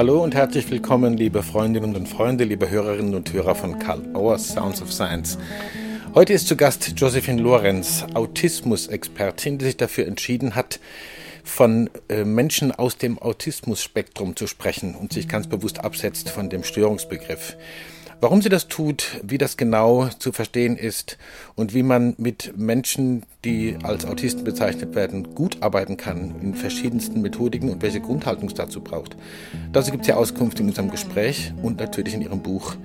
Hallo und herzlich willkommen, liebe Freundinnen und Freunde, liebe Hörerinnen und Hörer von Karl Auers Sounds of Science. Heute ist zu Gast Josephine Lorenz, Autismus-Expertin, die sich dafür entschieden hat, von äh, Menschen aus dem Autismus-Spektrum zu sprechen und sich ganz bewusst absetzt von dem Störungsbegriff. Warum sie das tut, wie das genau zu verstehen ist und wie man mit Menschen, die als Autisten bezeichnet werden, gut arbeiten kann in verschiedensten Methodiken und welche Grundhaltung es dazu braucht. Dazu gibt es ja Auskunft in unserem Gespräch und natürlich in ihrem Buch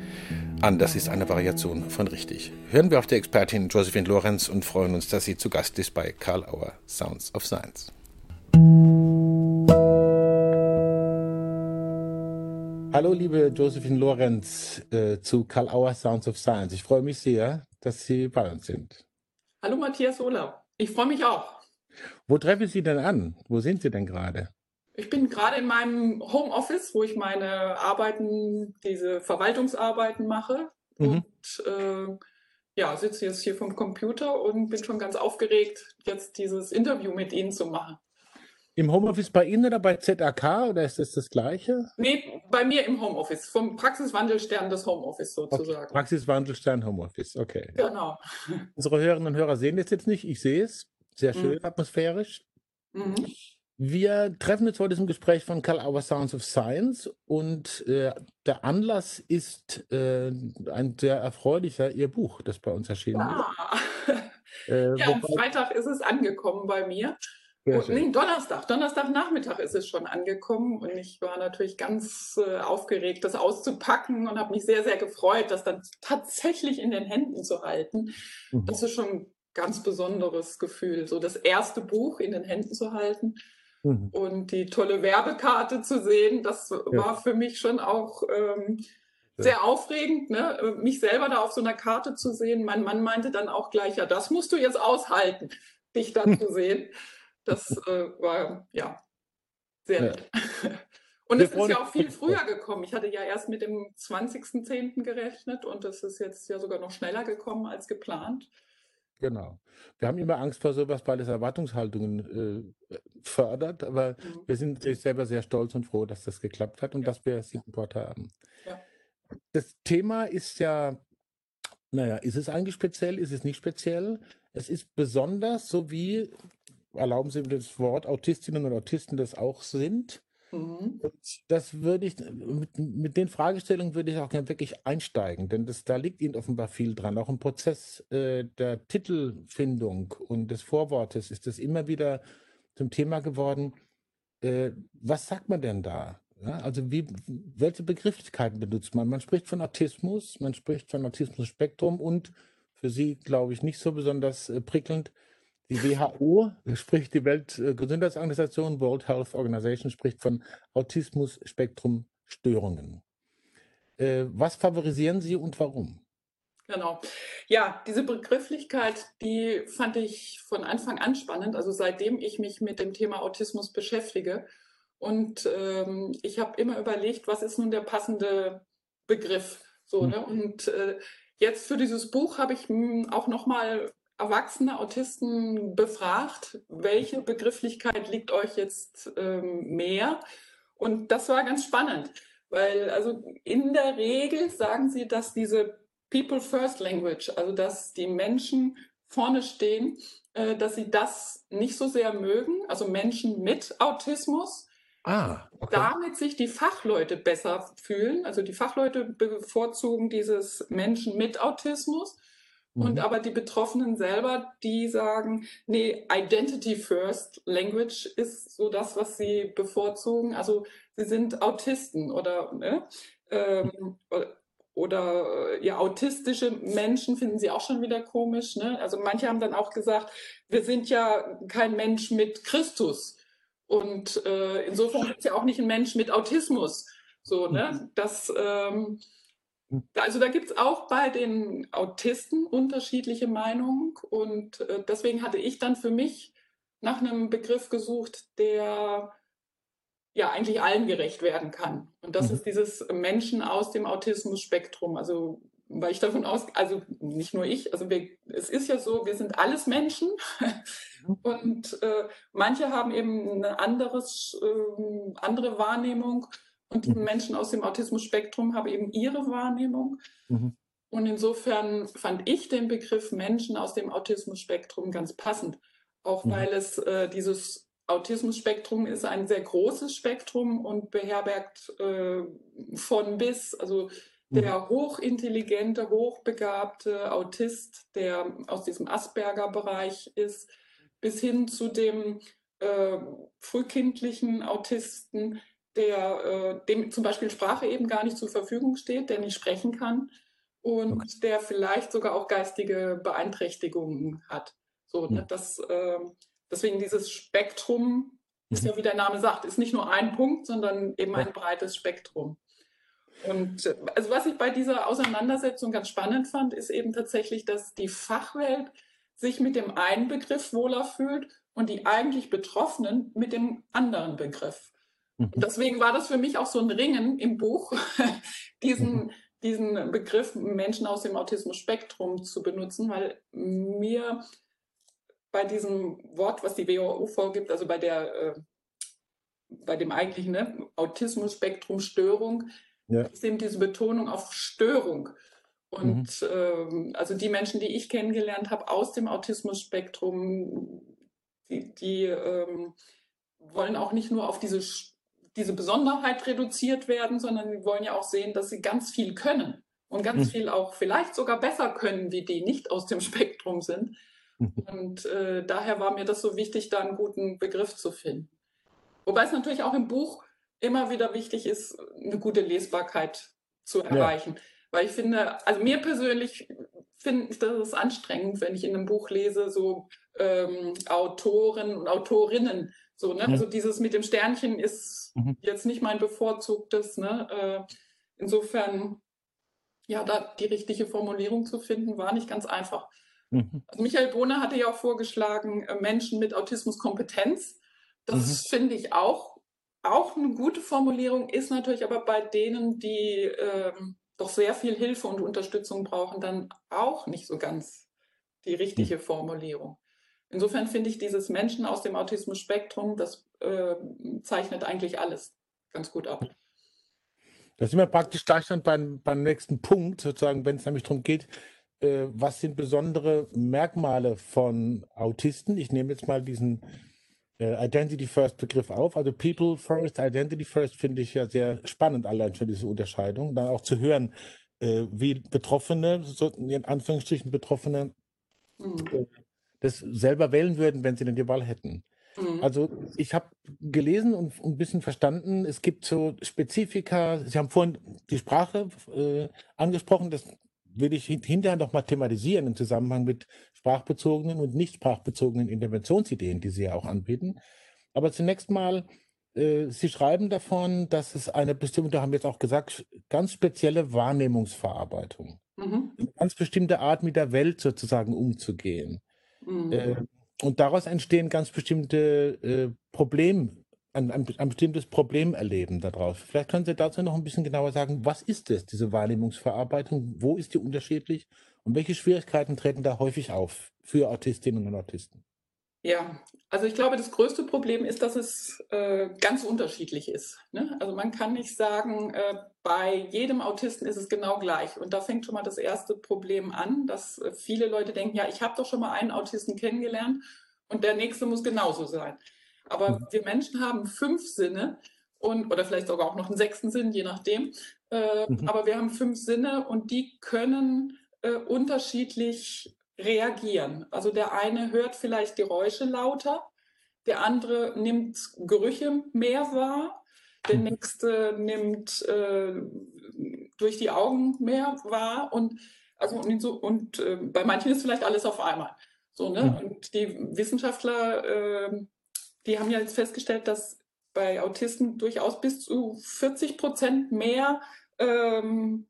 Anders ist eine Variation von richtig. Hören wir auf die Expertin Josephine Lorenz und freuen uns, dass sie zu Gast ist bei Karl Auer Sounds of Science. Hallo, liebe Josephine Lorenz äh, zu Karl Auer Sounds of Science. Ich freue mich sehr, dass Sie bei uns sind. Hallo, Matthias Ola. Ich freue mich auch. Wo treffen Sie denn an? Wo sind Sie denn gerade? Ich bin gerade in meinem Homeoffice, wo ich meine Arbeiten, diese Verwaltungsarbeiten mache. Mhm. Und äh, ja, sitze jetzt hier vom Computer und bin schon ganz aufgeregt, jetzt dieses Interview mit Ihnen zu machen. Im Homeoffice bei Ihnen oder bei ZAK oder ist das das Gleiche? Nee, bei mir im Homeoffice, vom Praxiswandelstern des Homeoffice sozusagen. Okay. Praxiswandelstern Homeoffice, okay. Genau. Unsere Hörerinnen und Hörer sehen das jetzt nicht, ich sehe es. Sehr schön, mhm. atmosphärisch. Mhm. Wir treffen uns heute zum Gespräch von Karl Auer Sounds of Science und äh, der Anlass ist äh, ein sehr erfreulicher, Ihr Buch, das bei uns erschienen ja. ist. Äh, ja, am Freitag ist es angekommen bei mir. Und, nee, Donnerstag, Donnerstagnachmittag ist es schon angekommen und ich war natürlich ganz äh, aufgeregt, das auszupacken und habe mich sehr, sehr gefreut, das dann tatsächlich in den Händen zu halten. Mhm. Das ist schon ein ganz besonderes Gefühl, so das erste Buch in den Händen zu halten mhm. und die tolle Werbekarte zu sehen. Das ja. war für mich schon auch ähm, sehr aufregend, ne? mich selber da auf so einer Karte zu sehen. Mein Mann meinte dann auch gleich, ja, das musst du jetzt aushalten, dich da zu sehen. Das äh, war ja sehr nett. Ja. Und es ist ja auch viel früher gekommen. Ich hatte ja erst mit dem 20.10. gerechnet und es ist jetzt ja sogar noch schneller gekommen als geplant. Genau. Wir haben immer Angst vor sowas, weil es Erwartungshaltungen äh, fördert, aber mhm. wir sind selber sehr stolz und froh, dass das geklappt hat und ja. dass wir Support haben. Ja. Das Thema ist ja, naja, ist es eigentlich speziell, ist es nicht speziell? Es ist besonders, so wie erlauben Sie mir das Wort, Autistinnen und Autisten das auch sind. Mhm. das würde ich, mit, mit, den Fragestellungen würde ich auch gerne wirklich einsteigen, denn das, da liegt Ihnen offenbar viel dran. Auch im Prozess äh, der Titelfindung und des Vorwortes ist das immer wieder zum Thema geworden. Äh, was sagt man denn da? Ja, also wie, welche Begrifflichkeiten benutzt man? Man spricht von Autismus, man spricht von Autismus-Spektrum und für Sie, glaube ich, nicht so besonders äh, prickelnd, die WHO, sprich die Weltgesundheitsorganisation, World Health Organization, spricht von Autismus-Spektrum-Störungen. Äh, was favorisieren Sie und warum? Genau. Ja, diese Begrifflichkeit, die fand ich von Anfang an spannend, also seitdem ich mich mit dem Thema Autismus beschäftige. Und ähm, ich habe immer überlegt, was ist nun der passende Begriff? So, hm. ne? Und äh, jetzt für dieses Buch habe ich hm, auch nochmal erwachsene Autisten befragt, welche Begrifflichkeit liegt euch jetzt ähm, mehr? Und das war ganz spannend, weil also in der Regel sagen sie, dass diese People First Language, also dass die Menschen vorne stehen, äh, dass sie das nicht so sehr mögen, also Menschen mit Autismus. Ah, okay. Damit sich die Fachleute besser fühlen. Also die Fachleute bevorzugen dieses Menschen mit Autismus. Und mhm. aber die Betroffenen selber, die sagen, nee, Identity First Language ist so das, was sie bevorzugen. Also sie sind Autisten oder ne? ähm, oder ja, autistische Menschen finden sie auch schon wieder komisch. Ne? Also manche haben dann auch gesagt, wir sind ja kein Mensch mit Christus. Und äh, insofern ist ja auch nicht ein Mensch mit Autismus. So, ne? Mhm. Das ähm, also da gibt es auch bei den Autisten unterschiedliche Meinungen und äh, deswegen hatte ich dann für mich nach einem Begriff gesucht, der ja eigentlich allen gerecht werden kann. Und das mhm. ist dieses Menschen aus dem Autismus-Spektrum. Also weil ich davon aus, also nicht nur ich, also wir, es ist ja so, wir sind alles Menschen mhm. und äh, manche haben eben eine anderes, äh, andere Wahrnehmung und die mhm. Menschen aus dem Autismus-Spektrum haben eben ihre Wahrnehmung. Mhm. Und insofern fand ich den Begriff Menschen aus dem Autismus-Spektrum ganz passend, auch mhm. weil es äh, dieses Autismus-Spektrum ist ein sehr großes Spektrum und beherbergt äh, von bis, also der mhm. hochintelligente, hochbegabte Autist, der aus diesem Asperger-Bereich ist, bis hin zu dem äh, frühkindlichen Autisten, der äh, dem zum Beispiel Sprache eben gar nicht zur Verfügung steht, der nicht sprechen kann und okay. der vielleicht sogar auch geistige Beeinträchtigungen hat. So, ne, das, äh, deswegen dieses Spektrum ist mhm. ja, wie der Name sagt, ist nicht nur ein Punkt, sondern eben ein breites Spektrum. Und also was ich bei dieser Auseinandersetzung ganz spannend fand, ist eben tatsächlich, dass die Fachwelt sich mit dem einen Begriff wohler fühlt und die eigentlich Betroffenen mit dem anderen Begriff. Mhm. Deswegen war das für mich auch so ein Ringen im Buch, diesen, mhm. diesen Begriff Menschen aus dem Autismus-Spektrum zu benutzen, weil mir bei diesem Wort, was die WHO vorgibt, also bei der äh, bei dem eigentlichen ne, Autismus-Spektrum-Störung, ja. ist eben diese Betonung auf Störung. Und mhm. ähm, also die Menschen, die ich kennengelernt habe aus dem Autismus-Spektrum, die, die ähm, wollen auch nicht nur auf diese, diese Besonderheit reduziert werden, sondern die wollen ja auch sehen, dass sie ganz viel können und ganz mhm. viel auch vielleicht sogar besser können, wie die nicht aus dem Spektrum sind. Und äh, daher war mir das so wichtig, da einen guten Begriff zu finden. Wobei es natürlich auch im Buch immer wieder wichtig ist, eine gute Lesbarkeit zu erreichen. Ja. Weil ich finde, also mir persönlich finde ich das anstrengend, wenn ich in einem Buch lese, so ähm, Autoren und Autorinnen. So, ne? Also dieses mit dem Sternchen ist mhm. jetzt nicht mein bevorzugtes. Ne? Äh, insofern, ja, da die richtige Formulierung zu finden, war nicht ganz einfach. Mhm. Also Michael Bohner hatte ja auch vorgeschlagen, äh, Menschen mit Autismuskompetenz. Das mhm. finde ich auch, auch eine gute Formulierung, ist natürlich aber bei denen, die ähm, doch sehr viel Hilfe und Unterstützung brauchen, dann auch nicht so ganz die richtige mhm. Formulierung. Insofern finde ich dieses Menschen aus dem Autismus-Spektrum, das äh, zeichnet eigentlich alles ganz gut ab. Da sind wir praktisch gleich dann beim, beim nächsten Punkt, sozusagen, wenn es nämlich darum geht, äh, was sind besondere Merkmale von Autisten? Ich nehme jetzt mal diesen äh, Identity First Begriff auf. Also People First, Identity First finde ich ja sehr spannend, allein schon diese Unterscheidung. Dann auch zu hören, äh, wie Betroffene, so in Anführungsstrichen Betroffene, mhm. Das selber wählen würden, wenn sie denn die Wahl hätten. Mhm. Also ich habe gelesen und ein bisschen verstanden, es gibt so Spezifika, Sie haben vorhin die Sprache äh, angesprochen, das will ich hinterher noch mal thematisieren im Zusammenhang mit sprachbezogenen und nicht sprachbezogenen Interventionsideen, die Sie ja auch anbieten. Aber zunächst mal, äh, Sie schreiben davon, dass es eine bestimmte, haben wir jetzt auch gesagt, ganz spezielle Wahrnehmungsverarbeitung, mhm. eine ganz bestimmte Art mit der Welt sozusagen umzugehen. Mhm. Äh, und daraus entstehen ganz bestimmte äh, Probleme, ein, ein, ein, bestimmtes Problem erleben daraus. Vielleicht können Sie dazu noch ein bisschen genauer sagen, was ist das, diese Wahrnehmungsverarbeitung? Wo ist die unterschiedlich? Und welche Schwierigkeiten treten da häufig auf für Autistinnen und Autisten? Ja, also ich glaube, das größte Problem ist, dass es äh, ganz unterschiedlich ist. Ne? Also man kann nicht sagen, äh, bei jedem Autisten ist es genau gleich. Und da fängt schon mal das erste Problem an, dass äh, viele Leute denken, ja, ich habe doch schon mal einen Autisten kennengelernt und der nächste muss genauso sein. Aber mhm. wir Menschen haben fünf Sinne und oder vielleicht sogar auch noch einen sechsten Sinn, je nachdem. Äh, mhm. Aber wir haben fünf Sinne und die können äh, unterschiedlich reagieren. Also der eine hört vielleicht Geräusche lauter, der andere nimmt Gerüche mehr wahr, der mhm. nächste nimmt äh, durch die Augen mehr wahr und also und, so, und äh, bei manchen ist vielleicht alles auf einmal. So, ne? Mhm. Und die Wissenschaftler, äh, die haben ja jetzt festgestellt, dass bei Autisten durchaus bis zu 40 Prozent mehr ähm,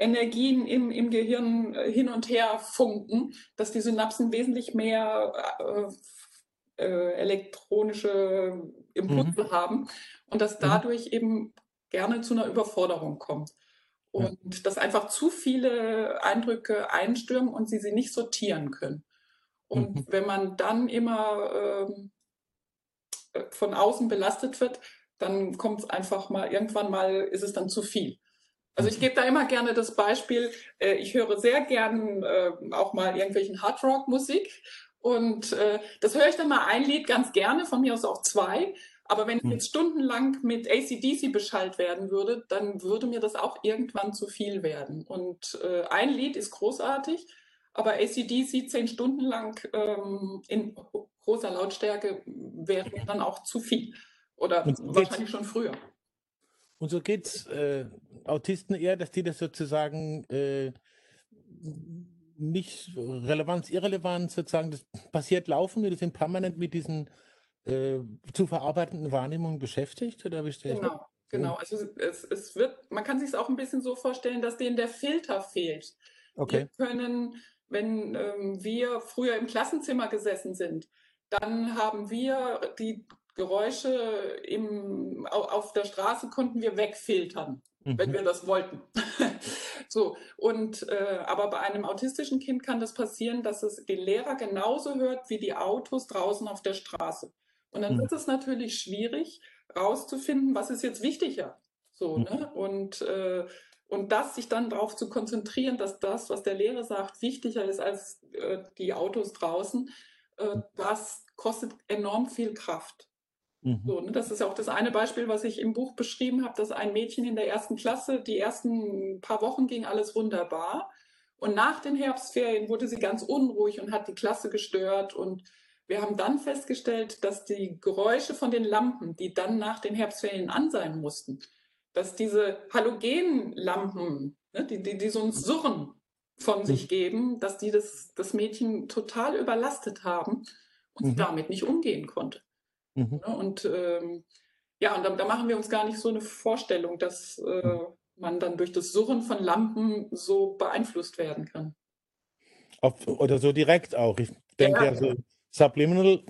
Energien im, im Gehirn äh, hin und her funken, dass die Synapsen wesentlich mehr äh, äh, elektronische Impulse mhm. haben und dass mhm. dadurch mhm. eben gerne zu einer Überforderung kommt. Und ja. dass einfach zu viele Eindrücke einstürmen und sie sie nicht sortieren können. Und mhm. wenn man dann immer ähm, äh, von außen belastet wird, dann kommt es einfach mal, irgendwann mal ist es dann zu viel. Also ich gebe da immer gerne das Beispiel, äh, ich höre sehr gern äh, auch mal irgendwelchen Hardrock-Musik und äh, das höre ich dann mal ein Lied ganz gerne, von mir aus auch zwei. Aber wenn ich hm. jetzt stundenlang mit ACDC beschallt werden würde, dann würde mir das auch irgendwann zu viel werden. Und äh, ein Lied ist großartig, aber ACDC zehn Stunden lang ähm, in großer Lautstärke wäre dann auch zu viel. Oder wahrscheinlich schon früher. Und so geht es äh, Autisten eher, dass die das sozusagen äh, nicht Relevanz, Irrelevanz sozusagen, das passiert laufen, die sind permanent mit diesen äh, zu verarbeitenden Wahrnehmungen beschäftigt? Oder wie genau, genau. Also es, es wird, man kann sich es auch ein bisschen so vorstellen, dass denen der Filter fehlt. Okay. Wir können, wenn ähm, wir früher im Klassenzimmer gesessen sind, dann haben wir die Geräusche im, auf der Straße konnten wir wegfiltern, mhm. wenn wir das wollten. so, und äh, aber bei einem autistischen Kind kann das passieren, dass es den Lehrer genauso hört wie die Autos draußen auf der Straße. Und dann mhm. wird es natürlich schwierig, rauszufinden, was ist jetzt wichtiger. So, mhm. ne? Und äh, und das sich dann darauf zu konzentrieren, dass das, was der Lehrer sagt, wichtiger ist als äh, die Autos draußen, äh, das kostet enorm viel Kraft. Mhm. So, ne, das ist ja auch das eine Beispiel, was ich im Buch beschrieben habe, dass ein Mädchen in der ersten Klasse, die ersten paar Wochen ging alles wunderbar. Und nach den Herbstferien wurde sie ganz unruhig und hat die Klasse gestört. Und wir haben dann festgestellt, dass die Geräusche von den Lampen, die dann nach den Herbstferien an sein mussten, dass diese Halogenlampen, ne, die, die, die so ein Surren von sich mhm. geben, dass die das, das Mädchen total überlastet haben und mhm. sie damit nicht umgehen konnte. Mhm. Ne, und ähm, ja, und da, da, machen wir uns gar nicht so eine Vorstellung, dass äh, mhm. man dann durch das Surren von Lampen so beeinflusst werden kann. Auf, oder so direkt auch. Ich denke ja, ja so Subliminal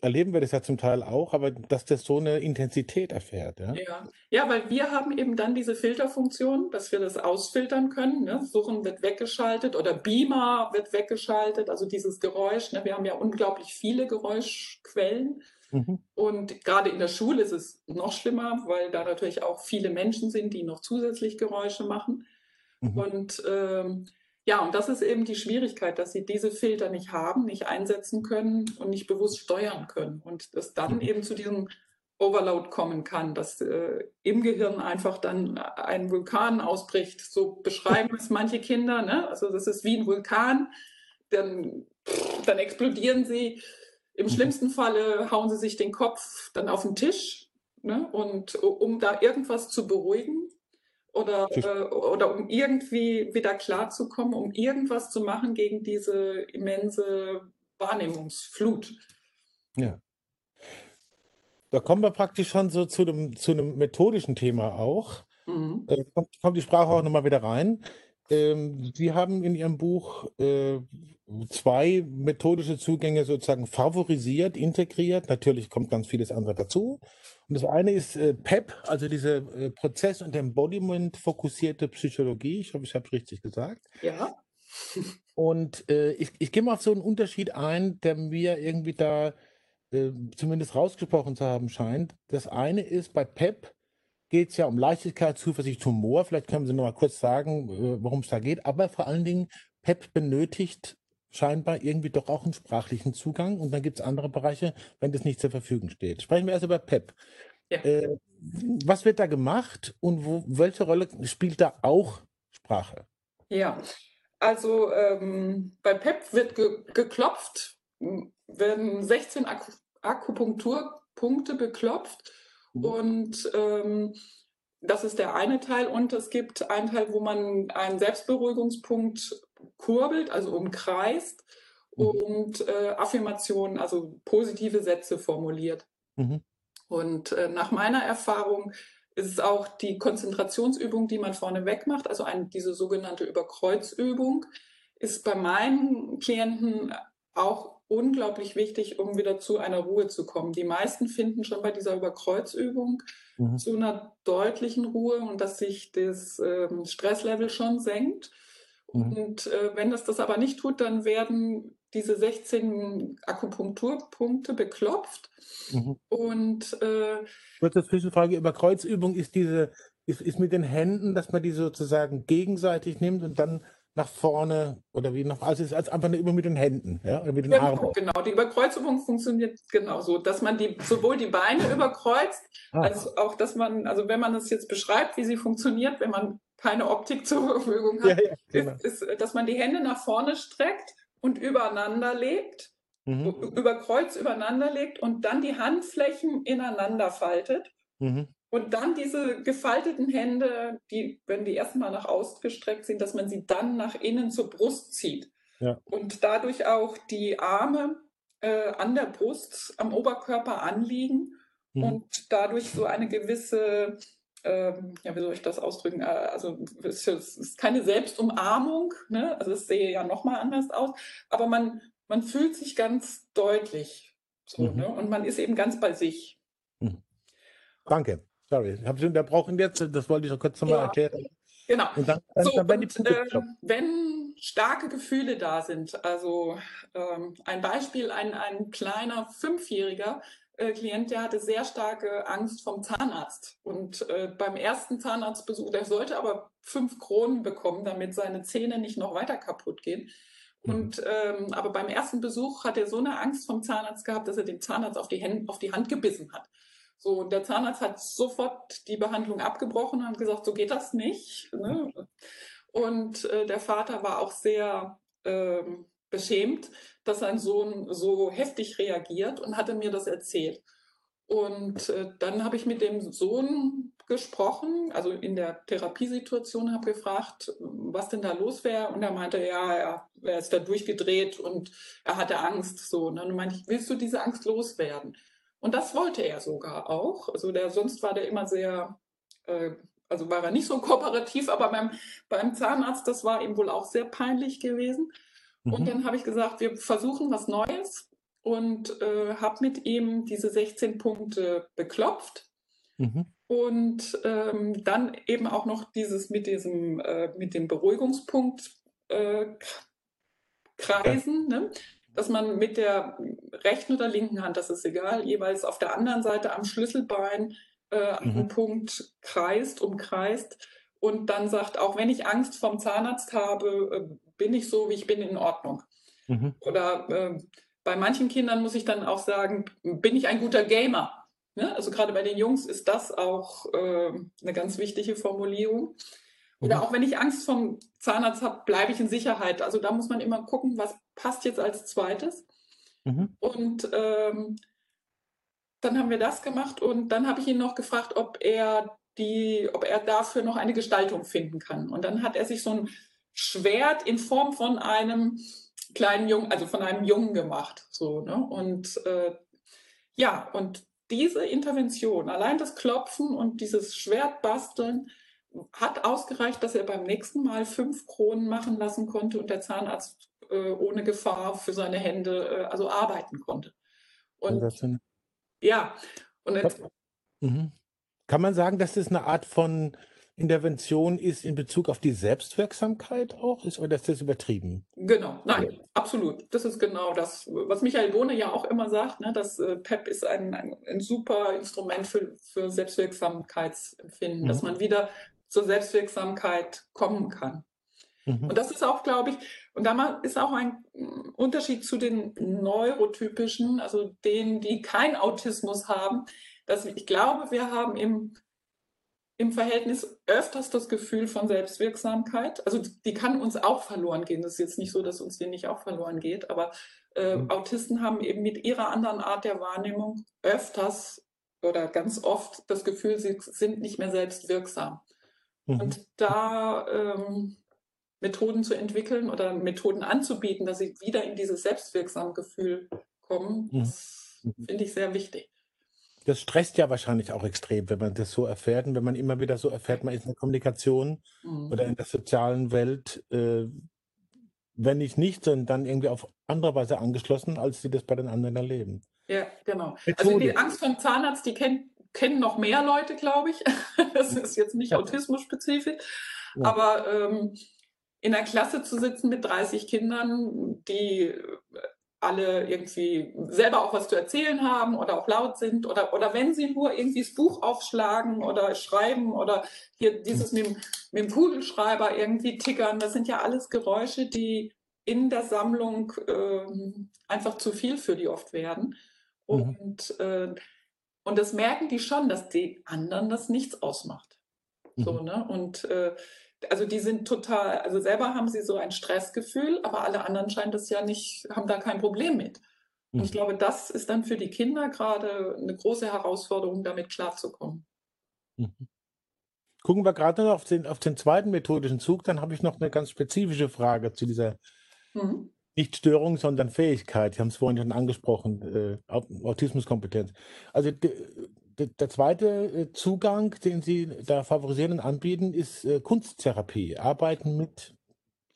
erleben wir das ja zum Teil auch, aber dass das so eine Intensität erfährt. Ja, ja. ja weil wir haben eben dann diese Filterfunktion, dass wir das ausfiltern können. Ne? Suchen wird weggeschaltet oder Beamer wird weggeschaltet, also dieses Geräusch. Ne? Wir haben ja unglaublich viele Geräuschquellen. Mhm. Und gerade in der Schule ist es noch schlimmer, weil da natürlich auch viele Menschen sind, die noch zusätzlich Geräusche machen. Mhm. Und ähm, ja, und das ist eben die Schwierigkeit, dass sie diese Filter nicht haben, nicht einsetzen können und nicht bewusst steuern können. Und dass dann mhm. eben zu diesem Overload kommen kann, dass äh, im Gehirn einfach dann ein Vulkan ausbricht. So beschreiben es manche Kinder. Ne? Also das ist wie ein Vulkan. Dann, dann explodieren sie im mhm. schlimmsten Falle hauen sie sich den Kopf dann auf den Tisch, ne? und um da irgendwas zu beruhigen oder, äh, oder um irgendwie wieder klarzukommen, um irgendwas zu machen gegen diese immense Wahrnehmungsflut. Ja. Da kommen wir praktisch schon so zu einem, zu einem methodischen Thema auch. Mhm. Äh, kommt, kommt die Sprache auch nochmal wieder rein. Ähm, Sie haben in Ihrem Buch äh, zwei methodische Zugänge sozusagen favorisiert, integriert. Natürlich kommt ganz vieles andere dazu. Und das eine ist äh, PEP, also diese äh, Prozess- und Embodiment-fokussierte Psychologie. Ich hoffe, ich habe es richtig gesagt. Ja. Und äh, ich, ich gehe mal auf so einen Unterschied ein, der mir irgendwie da äh, zumindest rausgesprochen zu haben scheint. Das eine ist bei PEP geht es ja um Leichtigkeit, Zuversicht, Humor. Vielleicht können Sie noch mal kurz sagen, äh, worum es da geht. Aber vor allen Dingen, PEP benötigt scheinbar irgendwie doch auch einen sprachlichen Zugang. Und dann gibt es andere Bereiche, wenn das nicht zur Verfügung steht. Sprechen wir erst über PEP. Ja. Äh, was wird da gemacht und wo, welche Rolle spielt da auch Sprache? Ja, also ähm, bei PEP wird ge geklopft, werden 16 Ak Akupunkturpunkte beklopft Mhm. Und ähm, das ist der eine Teil. Und es gibt einen Teil, wo man einen Selbstberuhigungspunkt kurbelt, also umkreist mhm. und äh, Affirmationen, also positive Sätze formuliert. Mhm. Und äh, nach meiner Erfahrung ist es auch die Konzentrationsübung, die man vorne weg macht, also eine, diese sogenannte Überkreuzübung, ist bei meinen Klienten auch unglaublich wichtig, um wieder zu einer Ruhe zu kommen. Die meisten finden schon bei dieser Überkreuzübung mhm. zu einer deutlichen Ruhe und dass sich das ähm, Stresslevel schon senkt. Mhm. Und äh, wenn das das aber nicht tut, dann werden diese 16 Akupunkturpunkte beklopft. Mhm. Und äh, kurze Zwischenfrage über Kreuzübung ist diese ist, ist mit den Händen, dass man die sozusagen gegenseitig nimmt und dann nach vorne oder wie noch, also es ist als einfach eine Übung mit den Händen, ja, oder mit den genau, Armen. Genau, die Überkreuzübung funktioniert genauso, dass man die sowohl die Beine überkreuzt, ah. als auch, dass man, also wenn man es jetzt beschreibt, wie sie funktioniert, wenn man keine Optik zur Verfügung hat, ja, ja, genau. ist, ist, dass man die Hände nach vorne streckt und übereinander legt, mhm. über Kreuz übereinander legt und dann die Handflächen ineinander faltet. Mhm. Und dann diese gefalteten Hände, die, wenn die erstmal nach außen gestreckt sind, dass man sie dann nach innen zur Brust zieht. Ja. Und dadurch auch die Arme äh, an der Brust, am Oberkörper anliegen mhm. und dadurch so eine gewisse, ähm, ja, wie soll ich das ausdrücken? Äh, also es ist keine Selbstumarmung, ne? also es sehe ja nochmal anders aus, aber man, man fühlt sich ganz deutlich so, mhm. ne? und man ist eben ganz bei sich. Mhm. Danke. Sorry, ich habe Sie unterbrochen jetzt, das wollte ich noch kurz nochmal ja, erklären. Genau. Und dann, dann, so, dann und, äh, wenn starke Gefühle da sind, also ähm, ein Beispiel, ein, ein kleiner Fünfjähriger, äh, Klient, der hatte sehr starke Angst vom Zahnarzt. Und äh, beim ersten Zahnarztbesuch, der sollte aber fünf Kronen bekommen, damit seine Zähne nicht noch weiter kaputt gehen. Mhm. Und ähm, aber beim ersten Besuch hat er so eine Angst vom Zahnarzt gehabt, dass er den Zahnarzt auf die, Hände, auf die Hand gebissen hat. So, der Zahnarzt hat sofort die Behandlung abgebrochen und gesagt, so geht das nicht. Ne? Und äh, der Vater war auch sehr äh, beschämt, dass sein Sohn so heftig reagiert und hatte mir das erzählt. Und äh, dann habe ich mit dem Sohn gesprochen, also in der Therapiesituation, habe gefragt, was denn da los wäre. Und er meinte, ja, er, er ist da durchgedreht und er hatte Angst. So, und dann meinte ich, willst du diese Angst loswerden? Und das wollte er sogar auch. Also der, sonst war der immer sehr, äh, also war er nicht so kooperativ, aber beim, beim Zahnarzt, das war ihm wohl auch sehr peinlich gewesen. Mhm. Und dann habe ich gesagt, wir versuchen was Neues und äh, habe mit ihm diese 16 Punkte beklopft. Mhm. Und ähm, dann eben auch noch dieses mit diesem, äh, mit dem Beruhigungspunkt äh, kreisen. Ne? Dass man mit der rechten oder linken Hand, das ist egal, jeweils auf der anderen Seite am Schlüsselbein äh, mhm. einen Punkt kreist, umkreist und dann sagt, auch wenn ich Angst vom Zahnarzt habe, äh, bin ich so, wie ich bin, in Ordnung. Mhm. Oder äh, bei manchen Kindern muss ich dann auch sagen, bin ich ein guter Gamer? Ne? Also gerade bei den Jungs ist das auch äh, eine ganz wichtige Formulierung. Oder mhm. auch wenn ich Angst vom Zahnarzt habe, bleibe ich in Sicherheit. Also da muss man immer gucken, was passt jetzt als zweites. Mhm. Und ähm, dann haben wir das gemacht und dann habe ich ihn noch gefragt, ob er die, ob er dafür noch eine Gestaltung finden kann. Und dann hat er sich so ein Schwert in Form von einem kleinen Jungen, also von einem Jungen gemacht. So, ne? Und äh, ja, und diese Intervention, allein das Klopfen und dieses Schwert basteln, hat ausgereicht, dass er beim nächsten Mal fünf Kronen machen lassen konnte und der Zahnarzt äh, ohne Gefahr für seine Hände äh, also arbeiten konnte. Und ja, und jetzt, mhm. kann man sagen, dass das eine Art von Intervention ist in Bezug auf die Selbstwirksamkeit auch ist oder ist das übertrieben? Genau, nein, absolut. Das ist genau das, was Michael Bohne ja auch immer sagt, ne, dass äh, PEP ist ein, ein, ein, super Instrument für, für Selbstwirksamkeitsempfinden, mhm. dass man wieder zur Selbstwirksamkeit kommen kann. Mhm. Und das ist auch, glaube ich, und da ist auch ein Unterschied zu den neurotypischen, also denen, die keinen Autismus haben, dass ich glaube, wir haben im, im Verhältnis öfters das Gefühl von Selbstwirksamkeit. Also die kann uns auch verloren gehen. Das ist jetzt nicht so, dass uns die nicht auch verloren geht, aber äh, mhm. Autisten haben eben mit ihrer anderen Art der Wahrnehmung öfters oder ganz oft das Gefühl, sie sind nicht mehr selbstwirksam. Mhm. Und da ähm, Methoden zu entwickeln oder Methoden anzubieten, dass sie wieder in dieses selbstwirksame Gefühl kommen, mhm. das mhm. finde ich sehr wichtig. Das stresst ja wahrscheinlich auch extrem, wenn man das so erfährt und wenn man immer wieder so erfährt, man ist in der Kommunikation mhm. oder in der sozialen Welt, äh, wenn nicht nicht, sondern dann irgendwie auf andere Weise angeschlossen, als sie das bei den anderen erleben. Ja, genau. Methode. Also die Angst vom Zahnarzt, die kennt kennen noch mehr Leute, glaube ich. das ist jetzt nicht autismus-spezifisch. Ja. Aber ähm, in der Klasse zu sitzen mit 30 Kindern, die alle irgendwie selber auch was zu erzählen haben oder auch laut sind oder, oder wenn sie nur irgendwie das Buch aufschlagen oder schreiben oder hier dieses mit, mit dem Kugelschreiber irgendwie tickern, das sind ja alles Geräusche, die in der Sammlung äh, einfach zu viel für die oft werden. Mhm. Und, mhm. äh, und das merken die schon, dass die anderen das nichts ausmacht. Mhm. So, ne? Und äh, also die sind total, also selber haben sie so ein Stressgefühl, aber alle anderen scheinen das ja nicht, haben da kein Problem mit. Und ich mhm. glaube, das ist dann für die Kinder gerade eine große Herausforderung, damit klarzukommen. Mhm. Gucken wir gerade noch auf den, auf den zweiten methodischen Zug, dann habe ich noch eine ganz spezifische Frage zu dieser mhm. nicht Störung, sondern Fähigkeit. Sie haben es vorhin schon angesprochen, äh, Autismuskompetenz. Also der zweite äh, Zugang, den Sie da favorisieren und anbieten, ist äh, Kunsttherapie. Arbeiten mit,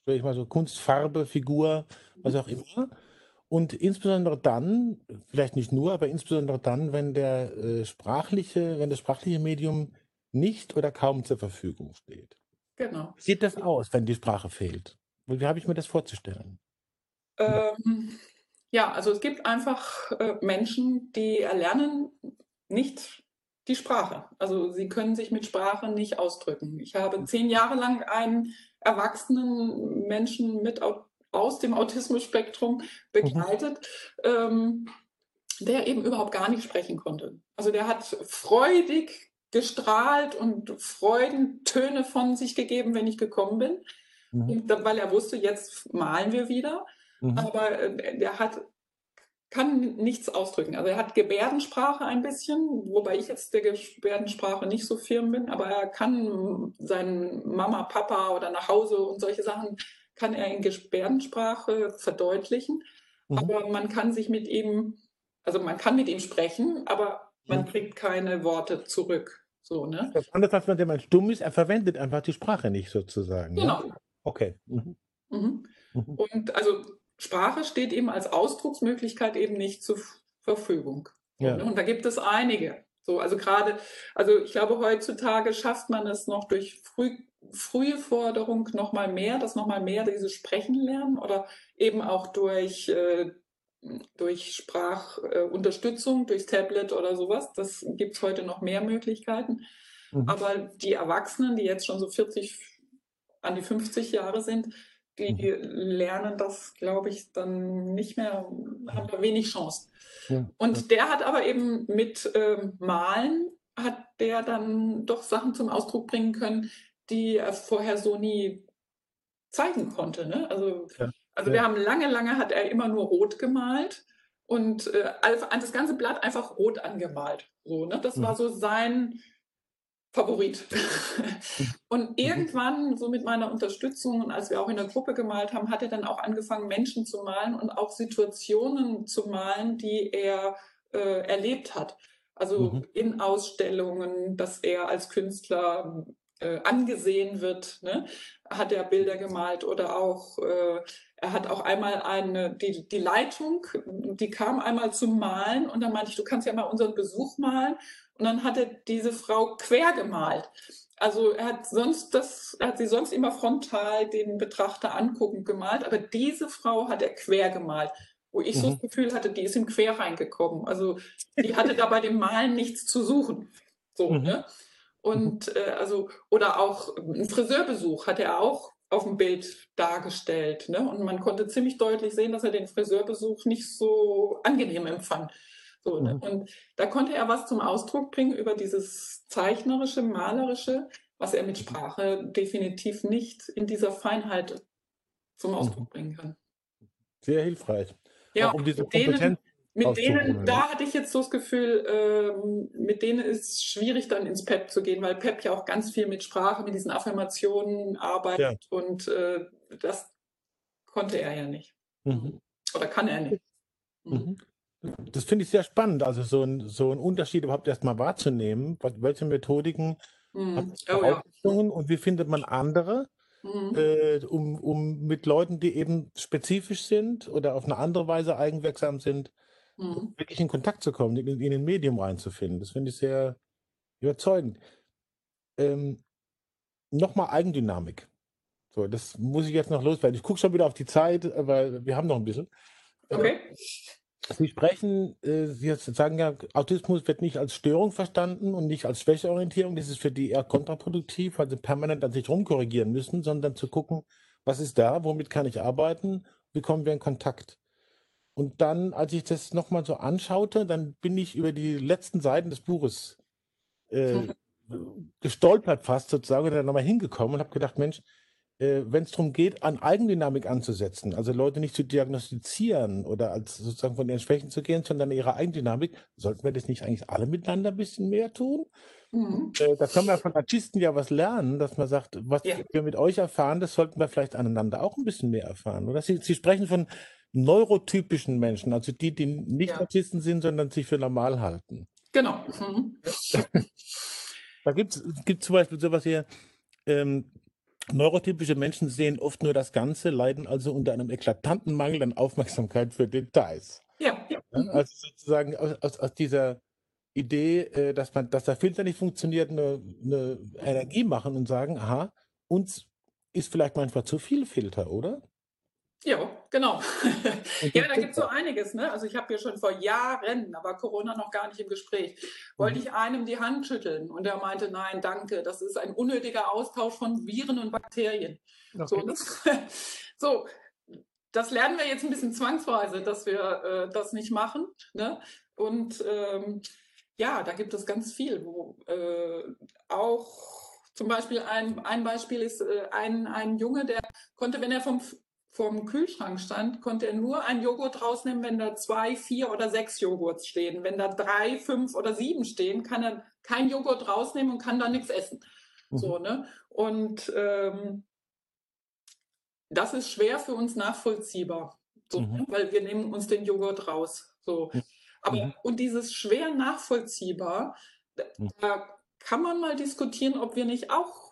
sag ich mal so, Kunstfarbe, Figur, was auch immer. Und insbesondere dann, vielleicht nicht nur, aber insbesondere dann, wenn der äh, sprachliche, wenn das sprachliche Medium nicht oder kaum zur Verfügung steht. Genau. Sieht das aus, wenn die Sprache fehlt? Wie habe ich mir das vorzustellen? Ähm, ja, also es gibt einfach äh, Menschen, die erlernen nicht die Sprache. Also sie können sich mit Sprache nicht ausdrücken. Ich habe zehn Jahre lang einen erwachsenen Menschen mit aus dem Autismus-Spektrum begleitet, mhm. ähm, der eben überhaupt gar nicht sprechen konnte. Also der hat freudig gestrahlt und Freudentöne von sich gegeben, wenn ich gekommen bin, mhm. weil er wusste, jetzt malen wir wieder. Mhm. Aber äh, der hat kann nichts ausdrücken. Also er hat Gebärdensprache ein bisschen, wobei ich jetzt der Gebärdensprache nicht so firm bin, aber er kann seinen Mama, Papa oder nach Hause und solche Sachen kann er in Gebärdensprache verdeutlichen. Mhm. Aber man kann sich mit ihm, also man kann mit ihm sprechen, aber man mhm. kriegt keine Worte zurück. So, ne? Das andere, als wenn jemand stumm ist, er verwendet einfach die Sprache nicht sozusagen. Genau. Ja? Okay. Mhm. mhm. mhm. Und also Sprache steht eben als Ausdrucksmöglichkeit eben nicht zur Verfügung. Ja. Und da gibt es einige. So, also gerade, also ich glaube, heutzutage schafft man es noch durch früh, frühe Forderung noch mal mehr, dass noch mal mehr dieses Sprechen lernen oder eben auch durch, äh, durch Sprachunterstützung, äh, durch Tablet oder sowas. Das gibt es heute noch mehr Möglichkeiten. Mhm. Aber die Erwachsenen, die jetzt schon so 40, an die 50 Jahre sind, die mhm. lernen das, glaube ich, dann nicht mehr, haben da wenig Chance. Ja, und ja. der hat aber eben mit ähm, Malen, hat der dann doch Sachen zum Ausdruck bringen können, die er vorher so nie zeigen konnte. Ne? Also, ja, also wir haben lange, lange hat er immer nur rot gemalt und äh, das ganze Blatt einfach rot angemalt. So, ne? Das war mhm. so sein Favorit. und mhm. irgendwann, so mit meiner Unterstützung und als wir auch in der Gruppe gemalt haben, hat er dann auch angefangen, Menschen zu malen und auch Situationen zu malen, die er äh, erlebt hat. Also mhm. in Ausstellungen, dass er als Künstler äh, angesehen wird, ne? Hat er Bilder gemalt oder auch, äh, er hat auch einmal eine, die, die Leitung, die kam einmal zum Malen und dann meinte ich, du kannst ja mal unseren Besuch malen und dann hat er diese Frau quer gemalt. Also er hat sonst das, er hat sie sonst immer frontal den Betrachter anguckend gemalt, aber diese Frau hat er quer gemalt, wo ich mhm. so das Gefühl hatte, die ist ihm quer reingekommen. Also die hatte da bei dem Malen nichts zu suchen. So, mhm. ne? Und mhm. äh, also, oder auch ein Friseurbesuch hat er auch auf dem Bild dargestellt. Ne? Und man konnte ziemlich deutlich sehen, dass er den Friseurbesuch nicht so angenehm empfand. So, ne? mhm. Und da konnte er was zum Ausdruck bringen über dieses zeichnerische, malerische, was er mit mhm. Sprache definitiv nicht in dieser Feinheit zum Ausdruck bringen kann. Sehr hilfreich. Ja, Auch um diese Kompetenz mit denen, da hatte ich jetzt so das Gefühl, ähm, mit denen ist es schwierig, dann ins PEP zu gehen, weil PEP ja auch ganz viel mit Sprache, mit diesen Affirmationen arbeitet ja. und äh, das konnte er ja nicht. Mhm. Oder kann er nicht. Mhm. Das finde ich sehr spannend, also so ein, so ein Unterschied überhaupt erstmal wahrzunehmen. welche Methodiken mhm. oh, ja. und wie findet man andere, mhm. äh, um, um mit Leuten, die eben spezifisch sind oder auf eine andere Weise eigenwirksam sind, mhm. wirklich in Kontakt zu kommen, in, in ein Medium reinzufinden. Das finde ich sehr überzeugend. Ähm, Nochmal Eigendynamik. So, das muss ich jetzt noch loswerden. Ich gucke schon wieder auf die Zeit, aber wir haben noch ein bisschen. Okay. Sie sprechen, äh, Sie sagen ja, Autismus wird nicht als Störung verstanden und nicht als Schwächeorientierung. Das ist für die eher kontraproduktiv, weil sie permanent an sich rumkorrigieren müssen, sondern zu gucken, was ist da, womit kann ich arbeiten, wie kommen wir in Kontakt. Und dann, als ich das nochmal so anschaute, dann bin ich über die letzten Seiten des Buches äh, gestolpert fast sozusagen, oder nochmal hingekommen und habe gedacht, Mensch, äh, wenn es darum geht, an Eigendynamik anzusetzen, also Leute nicht zu diagnostizieren oder als sozusagen von ihren Schwächen zu gehen, sondern ihre Eigendynamik, sollten wir das nicht eigentlich alle miteinander ein bisschen mehr tun? Mhm. Äh, da können wir von Artisten ja was lernen, dass man sagt, was ja. wir mit euch erfahren, das sollten wir vielleicht aneinander auch ein bisschen mehr erfahren. Oder Sie, Sie sprechen von neurotypischen Menschen, also die, die nicht ja. Autisten sind, sondern sich für normal halten. Genau. Mhm. da gibt es zum Beispiel sowas hier, ähm, Neurotypische Menschen sehen oft nur das Ganze, leiden also unter einem eklatanten Mangel an Aufmerksamkeit für Details. Ja. ja. Also sozusagen aus, aus, aus dieser Idee, äh, dass man, dass der Filter nicht funktioniert, eine, eine Energie machen und sagen, aha, uns ist vielleicht manchmal zu viel Filter, oder? Ja, genau. ja, da gibt es so einiges. Ne? Also ich habe ja schon vor Jahren, da war Corona noch gar nicht im Gespräch, wollte mhm. ich einem die Hand schütteln und er meinte, nein, danke, das ist ein unnötiger Austausch von Viren und Bakterien. Okay. So, das, so, das lernen wir jetzt ein bisschen zwangsweise, dass wir äh, das nicht machen. Ne? Und ähm, ja, da gibt es ganz viel, wo äh, auch zum Beispiel ein, ein Beispiel ist äh, ein, ein Junge, der konnte, wenn er vom vorm Kühlschrank stand, konnte er nur einen Joghurt rausnehmen, wenn da zwei, vier oder sechs Joghurts stehen. Wenn da drei, fünf oder sieben stehen, kann er kein Joghurt rausnehmen und kann da nichts essen. Mhm. So, ne? Und ähm, das ist schwer für uns nachvollziehbar, so, mhm. Ne? weil wir nehmen uns den Joghurt raus. So. Aber mhm. und dieses schwer nachvollziehbar, mhm. da kann man mal diskutieren, ob wir nicht auch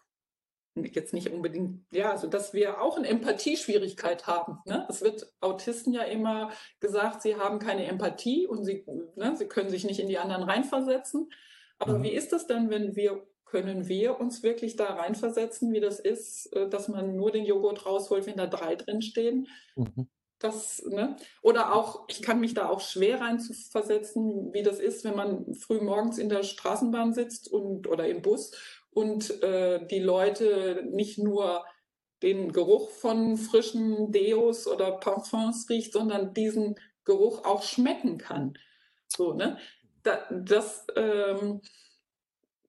jetzt nicht unbedingt, ja, also dass wir auch eine Empathieschwierigkeit haben. Ne? Es wird Autisten ja immer gesagt, sie haben keine Empathie und sie, ne, sie können sich nicht in die anderen reinversetzen. Aber mhm. wie ist das denn, wenn wir, können wir uns wirklich da reinversetzen, wie das ist, äh, dass man nur den Joghurt rausholt, wenn da drei drin stehen? Mhm. Das, ne? Oder auch, ich kann mich da auch schwer reinzuversetzen, wie das ist, wenn man früh morgens in der Straßenbahn sitzt und oder im Bus und äh, die Leute nicht nur den Geruch von frischen Deos oder Parfums riecht, sondern diesen Geruch auch schmecken kann. So, ne? Da, das, ähm,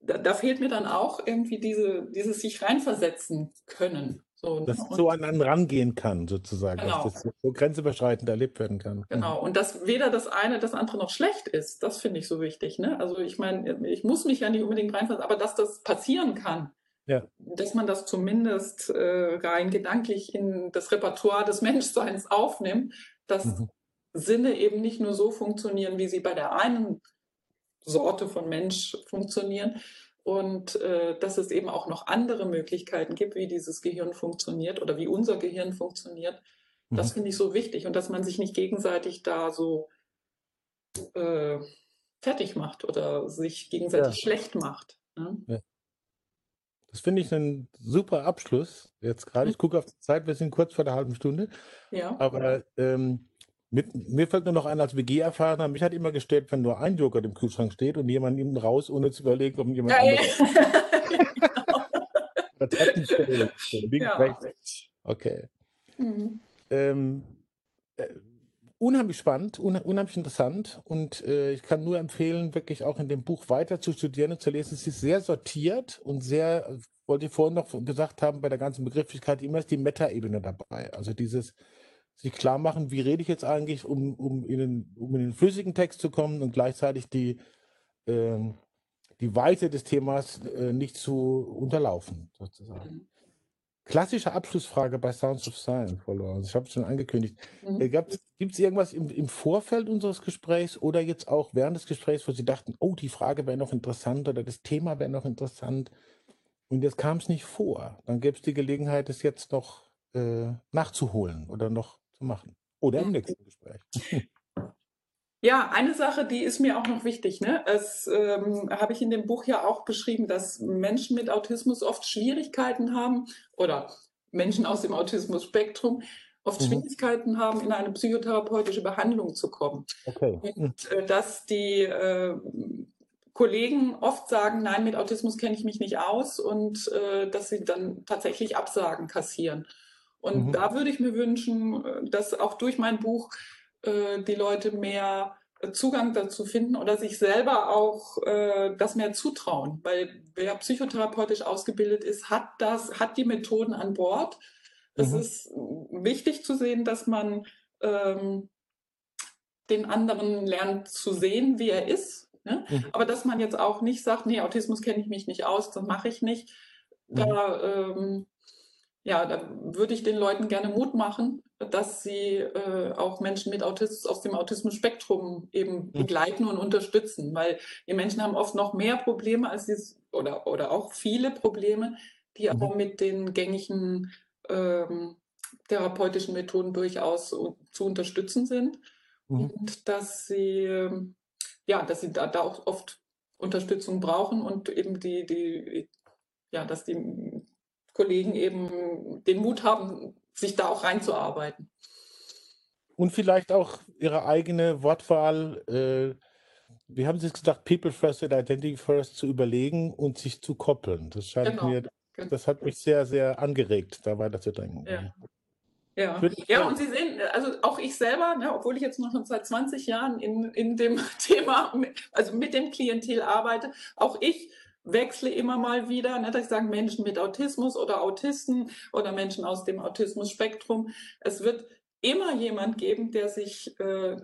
da, da, fehlt mir dann auch irgendwie diese, dieses sich reinversetzen können. So, dass und, so an einen rangehen kann, sozusagen, genau. dass das so grenzüberschreitend erlebt werden kann. Genau, und dass weder das eine das andere noch schlecht ist, das finde ich so wichtig. Ne? Also ich meine, ich muss mich ja nicht unbedingt reinfassen, aber dass das passieren kann, ja. dass man das zumindest äh, rein gedanklich in das Repertoire des Menschseins aufnimmt, dass mhm. Sinne eben nicht nur so funktionieren, wie sie bei der einen Sorte von Mensch funktionieren, und äh, dass es eben auch noch andere Möglichkeiten gibt, wie dieses Gehirn funktioniert oder wie unser Gehirn funktioniert. Mhm. Das finde ich so wichtig und dass man sich nicht gegenseitig da so äh, fertig macht oder sich gegenseitig ja. schlecht macht. Ne? Ja. Das finde ich einen super Abschluss jetzt gerade. Ich mhm. gucke auf die Zeit, wir sind kurz vor der halben Stunde. Ja. Aber ähm, mit, mir fällt nur noch ein, als WG-Erfahrener, mich hat immer gestört, wenn nur ein Joghurt im Kühlschrank steht und jemand nimmt ihn raus, ohne zu überlegen, ob jemand ja, anderes. Ja. das hat mich ja. Okay. Mhm. Ähm, äh, unheimlich spannend, unheimlich interessant und äh, ich kann nur empfehlen, wirklich auch in dem Buch weiter zu studieren und zu lesen. Es ist sehr sortiert und sehr, wollte ich vorhin noch gesagt haben, bei der ganzen Begrifflichkeit immer ist die Meta-Ebene dabei. Also dieses sich klar machen, wie rede ich jetzt eigentlich, um, um, in, den, um in den flüssigen Text zu kommen und gleichzeitig die, äh, die Weite des Themas äh, nicht zu unterlaufen, sozusagen. Mhm. Klassische Abschlussfrage bei Sounds of Science, Follower. Also ich habe es schon angekündigt. Mhm. Äh, Gibt es irgendwas im, im, Vorfeld unseres Gesprächs oder jetzt auch während des Gesprächs, wo Sie dachten, oh, die Frage wäre noch interessant oder das Thema wäre noch interessant und jetzt kam es nicht vor? Dann gäbe es die Gelegenheit, es jetzt noch äh, nachzuholen oder noch zu machen. Oder im mhm. nächsten Gespräch. Ja, eine Sache, die ist mir auch noch wichtig. Ne? Es ähm, habe ich in dem Buch ja auch beschrieben, dass Menschen mit Autismus oft Schwierigkeiten haben oder Menschen aus dem Autismus-Spektrum oft mhm. Schwierigkeiten haben, in eine psychotherapeutische Behandlung zu kommen. Okay. Und äh, dass die äh, Kollegen oft sagen, nein, mit Autismus kenne ich mich nicht aus und äh, dass sie dann tatsächlich Absagen kassieren. Und mhm. da würde ich mir wünschen, äh, dass auch durch mein Buch äh, die Leute mehr Zugang dazu finden oder sich selber auch äh, das mehr zutrauen, weil wer psychotherapeutisch ausgebildet ist, hat das, hat die Methoden an Bord es mhm. ist wichtig zu sehen, dass man ähm, den anderen lernt zu sehen, wie er ist. Ne? Mhm. Aber dass man jetzt auch nicht sagt, nee, Autismus kenne ich mich nicht aus, das mache ich nicht. Da, mhm. ähm, ja, da würde ich den Leuten gerne Mut machen, dass sie äh, auch Menschen mit Autismus aus dem Autismus-Spektrum eben mhm. begleiten und unterstützen, weil die Menschen haben oft noch mehr Probleme als sie oder, oder auch viele Probleme, die mhm. aber mit den gängigen ähm, therapeutischen Methoden durchaus zu unterstützen sind mhm. und dass sie ähm, ja, dass sie da, da auch oft Unterstützung brauchen und eben die, die, ja, dass die Kollegen eben den Mut haben, sich da auch reinzuarbeiten. Und vielleicht auch ihre eigene Wortwahl, äh, wie haben Sie es gesagt, People First and Identity First zu überlegen und sich zu koppeln. Das scheint genau. mir das hat mich sehr, sehr angeregt, da weiterzudenken. Ja. Ja. ja, und Sie sehen, also auch ich selber, ne, obwohl ich jetzt noch schon seit 20 Jahren in, in dem Thema, also mit dem Klientel arbeite, auch ich wechsle immer mal wieder, ne, dass ich sage, Menschen mit Autismus oder Autisten oder Menschen aus dem Autismus-Spektrum. Es wird immer jemand geben, der sich äh,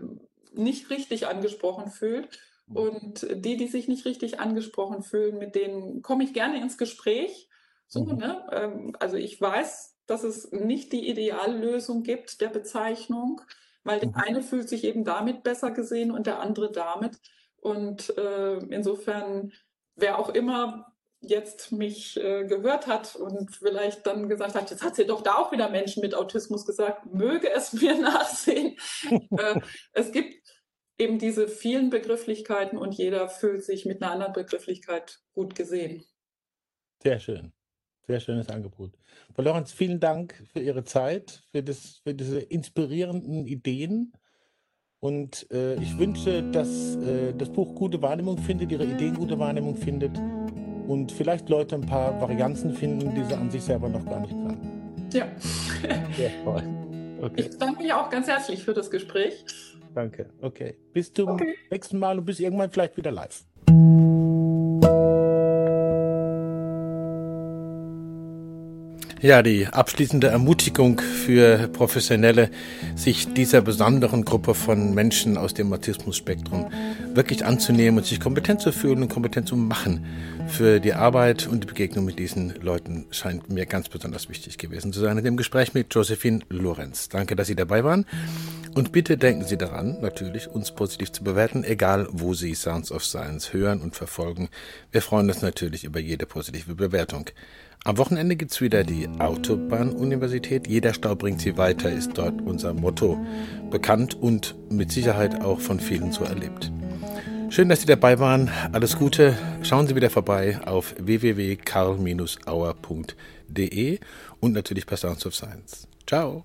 nicht richtig angesprochen fühlt. Mhm. Und die, die sich nicht richtig angesprochen fühlen, mit denen komme ich gerne ins Gespräch so, mhm. ne? Ähm, also ich weiß, dass es nicht die Ideallösung gibt der Bezeichnung, weil der mhm. eine fühlt sich eben damit besser gesehen und der andere damit. Und äh, insofern, wer auch immer jetzt mich äh, gehört hat und vielleicht dann gesagt hat, jetzt hat sie doch da auch wieder Menschen mit Autismus gesagt, möge es mir nachsehen. äh, es gibt eben diese vielen Begrifflichkeiten und jeder fühlt sich mit einer anderen Begrifflichkeit gut gesehen. Sehr schön. Sehr schönes Angebot. Frau Lorenz, vielen Dank für Ihre Zeit, für, das, für diese inspirierenden Ideen. Und äh, ich wünsche, dass äh, das Buch gute Wahrnehmung findet, Ihre Ideen gute Wahrnehmung findet und vielleicht Leute ein paar Varianzen finden, die sie an sich selber noch gar nicht kannten. Ja. Sehr toll. Okay. Ich danke mich auch ganz herzlich für das Gespräch. Danke. Okay. Bis zum okay. nächsten Mal und bis irgendwann vielleicht wieder live. Ja, die abschließende Ermutigung für Professionelle, sich dieser besonderen Gruppe von Menschen aus dem Autismus-Spektrum wirklich anzunehmen und sich kompetent zu fühlen und kompetent zu machen für die Arbeit und die Begegnung mit diesen Leuten scheint mir ganz besonders wichtig gewesen zu sein in dem Gespräch mit Josephine Lorenz. Danke, dass Sie dabei waren. Und bitte denken Sie daran, natürlich uns positiv zu bewerten, egal wo Sie Sounds of Science hören und verfolgen. Wir freuen uns natürlich über jede positive Bewertung. Am Wochenende gibt es wieder die Autobahnuniversität. Jeder Stau bringt sie weiter, ist dort unser Motto. Bekannt und mit Sicherheit auch von vielen so erlebt. Schön, dass Sie dabei waren. Alles Gute. Schauen Sie wieder vorbei auf www.karl-auer.de und natürlich bei Sounds of Science. Ciao.